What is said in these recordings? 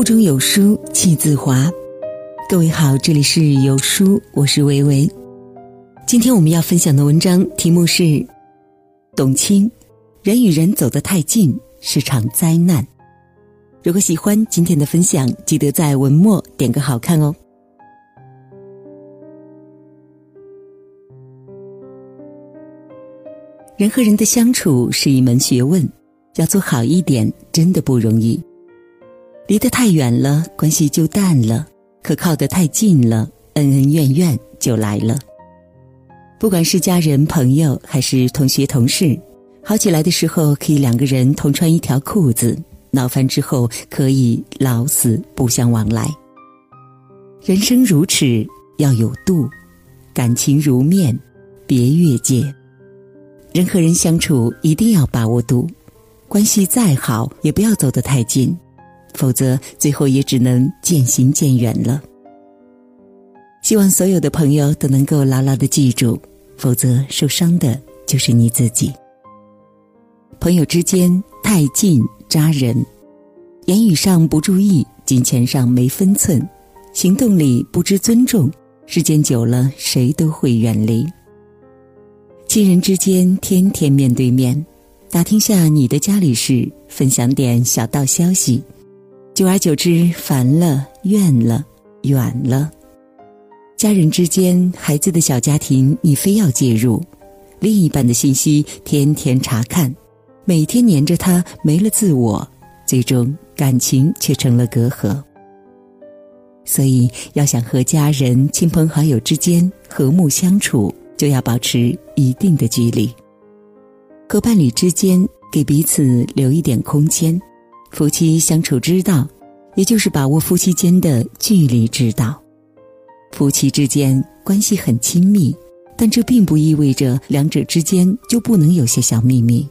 腹中有书气自华。各位好，这里是有书，我是维维。今天我们要分享的文章题目是：董卿，人与人走得太近是场灾难。如果喜欢今天的分享，记得在文末点个好看哦。人和人的相处是一门学问，要做好一点真的不容易。离得太远了，关系就淡了；可靠得太近了，恩恩怨怨就来了。不管是家人、朋友，还是同学、同事，好起来的时候可以两个人同穿一条裤子；闹翻之后可以老死不相往来。人生如尺，要有度；感情如面，别越界。人和人相处一定要把握度，关系再好也不要走得太近，否则最后也只能渐行渐远了。希望所有的朋友都能够牢牢的记住。否则，受伤的就是你自己。朋友之间太近扎人，言语上不注意，金钱上没分寸，行动里不知尊重，时间久了，谁都会远离。亲人之间天天面对面，打听下你的家里事，分享点小道消息，久而久之，烦了、怨了、远了。家人之间，孩子的小家庭，你非要介入；另一半的信息天天查看，每天黏着他，没了自我，最终感情却成了隔阂。所以，要想和家人、亲朋好友之间和睦相处，就要保持一定的距离。和伴侣之间，给彼此留一点空间。夫妻相处之道，也就是把握夫妻间的距离之道。夫妻之间关系很亲密，但这并不意味着两者之间就不能有些小秘密。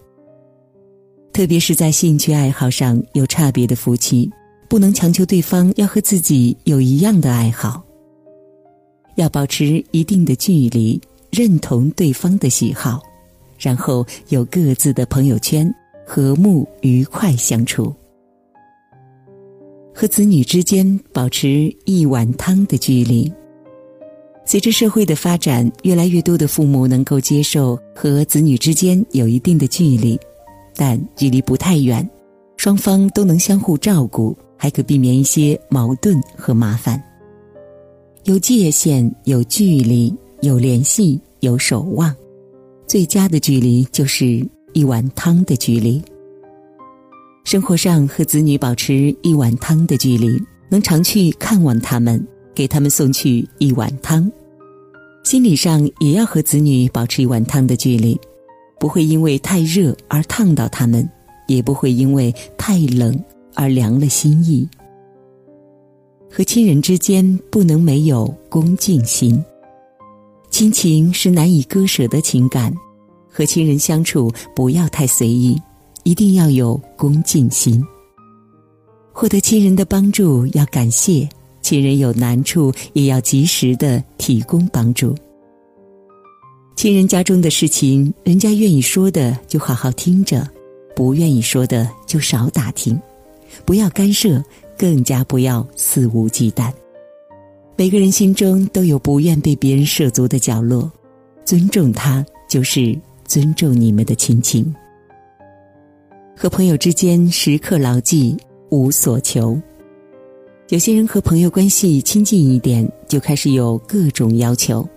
特别是在兴趣爱好上有差别的夫妻，不能强求对方要和自己有一样的爱好，要保持一定的距离，认同对方的喜好，然后有各自的朋友圈，和睦愉快相处。和子女之间保持一碗汤的距离。随着社会的发展，越来越多的父母能够接受和子女之间有一定的距离，但距离不太远，双方都能相互照顾，还可避免一些矛盾和麻烦。有界限，有距离，有联系，有守望，最佳的距离就是一碗汤的距离。生活上和子女保持一碗汤的距离，能常去看望他们，给他们送去一碗汤。心理上也要和子女保持一碗汤的距离，不会因为太热而烫到他们，也不会因为太冷而凉了心意。和亲人之间不能没有恭敬心，亲情是难以割舍的情感，和亲人相处不要太随意，一定要有恭敬心。获得亲人的帮助要感谢。亲人有难处，也要及时的提供帮助。亲人家中的事情，人家愿意说的就好好听着，不愿意说的就少打听，不要干涉，更加不要肆无忌惮。每个人心中都有不愿被别人涉足的角落，尊重他就是尊重你们的亲情。和朋友之间时刻牢记无所求。有些人和朋友关系亲近一点，就开始有各种要求。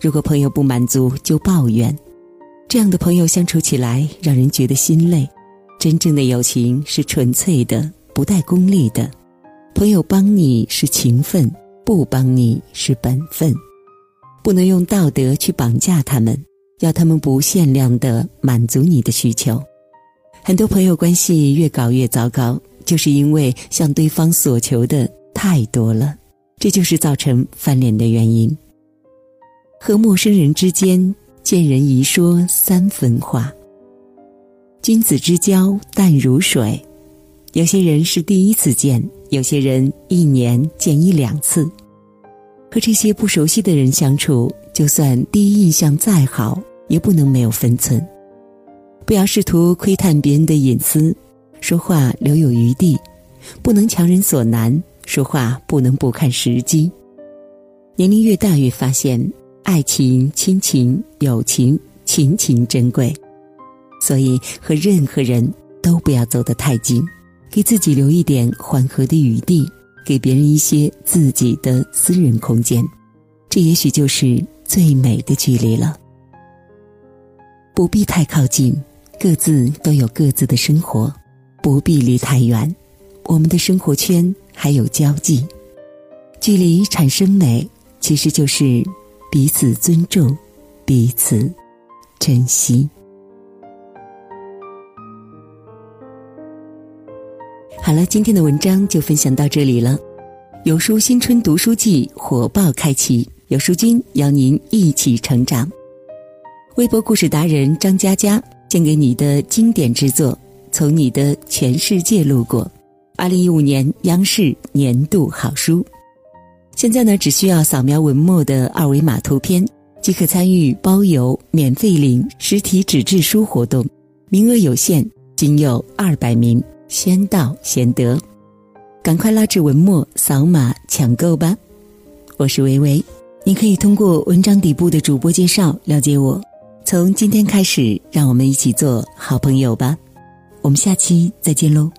如果朋友不满足，就抱怨。这样的朋友相处起来让人觉得心累。真正的友情是纯粹的，不带功利的。朋友帮你是情分，不帮你是本分。不能用道德去绑架他们，要他们不限量的满足你的需求。很多朋友关系越搞越糟糕。就是因为向对方所求的太多了，这就是造成翻脸的原因。和陌生人之间，见人宜说三分话。君子之交淡如水，有些人是第一次见，有些人一年见一两次。和这些不熟悉的人相处，就算第一印象再好，也不能没有分寸。不要试图窥探别人的隐私。说话留有余地，不能强人所难，说话不能不看时机。年龄越大，越发现爱情、亲情、友情、情情珍贵，所以和任何人都不要走得太近，给自己留一点缓和的余地，给别人一些自己的私人空间，这也许就是最美的距离了。不必太靠近，各自都有各自的生活；不必离太远，我们的生活圈还有交际。距离产生美。其实就是彼此尊重，彼此珍惜。好了，今天的文章就分享到这里了。有书新春读书季火爆开启，有书君邀您一起成长。微博故事达人张佳佳献给你的经典之作《从你的全世界路过》，二零一五年央视年度好书。现在呢，只需要扫描文末的二维码图片，即可参与包邮、免费领实体纸质书活动，名额有限，仅有二百名，先到先得，赶快拉至文末扫码抢购吧！我是维维，你可以通过文章底部的主播介绍了解我。从今天开始，让我们一起做好朋友吧，我们下期再见喽。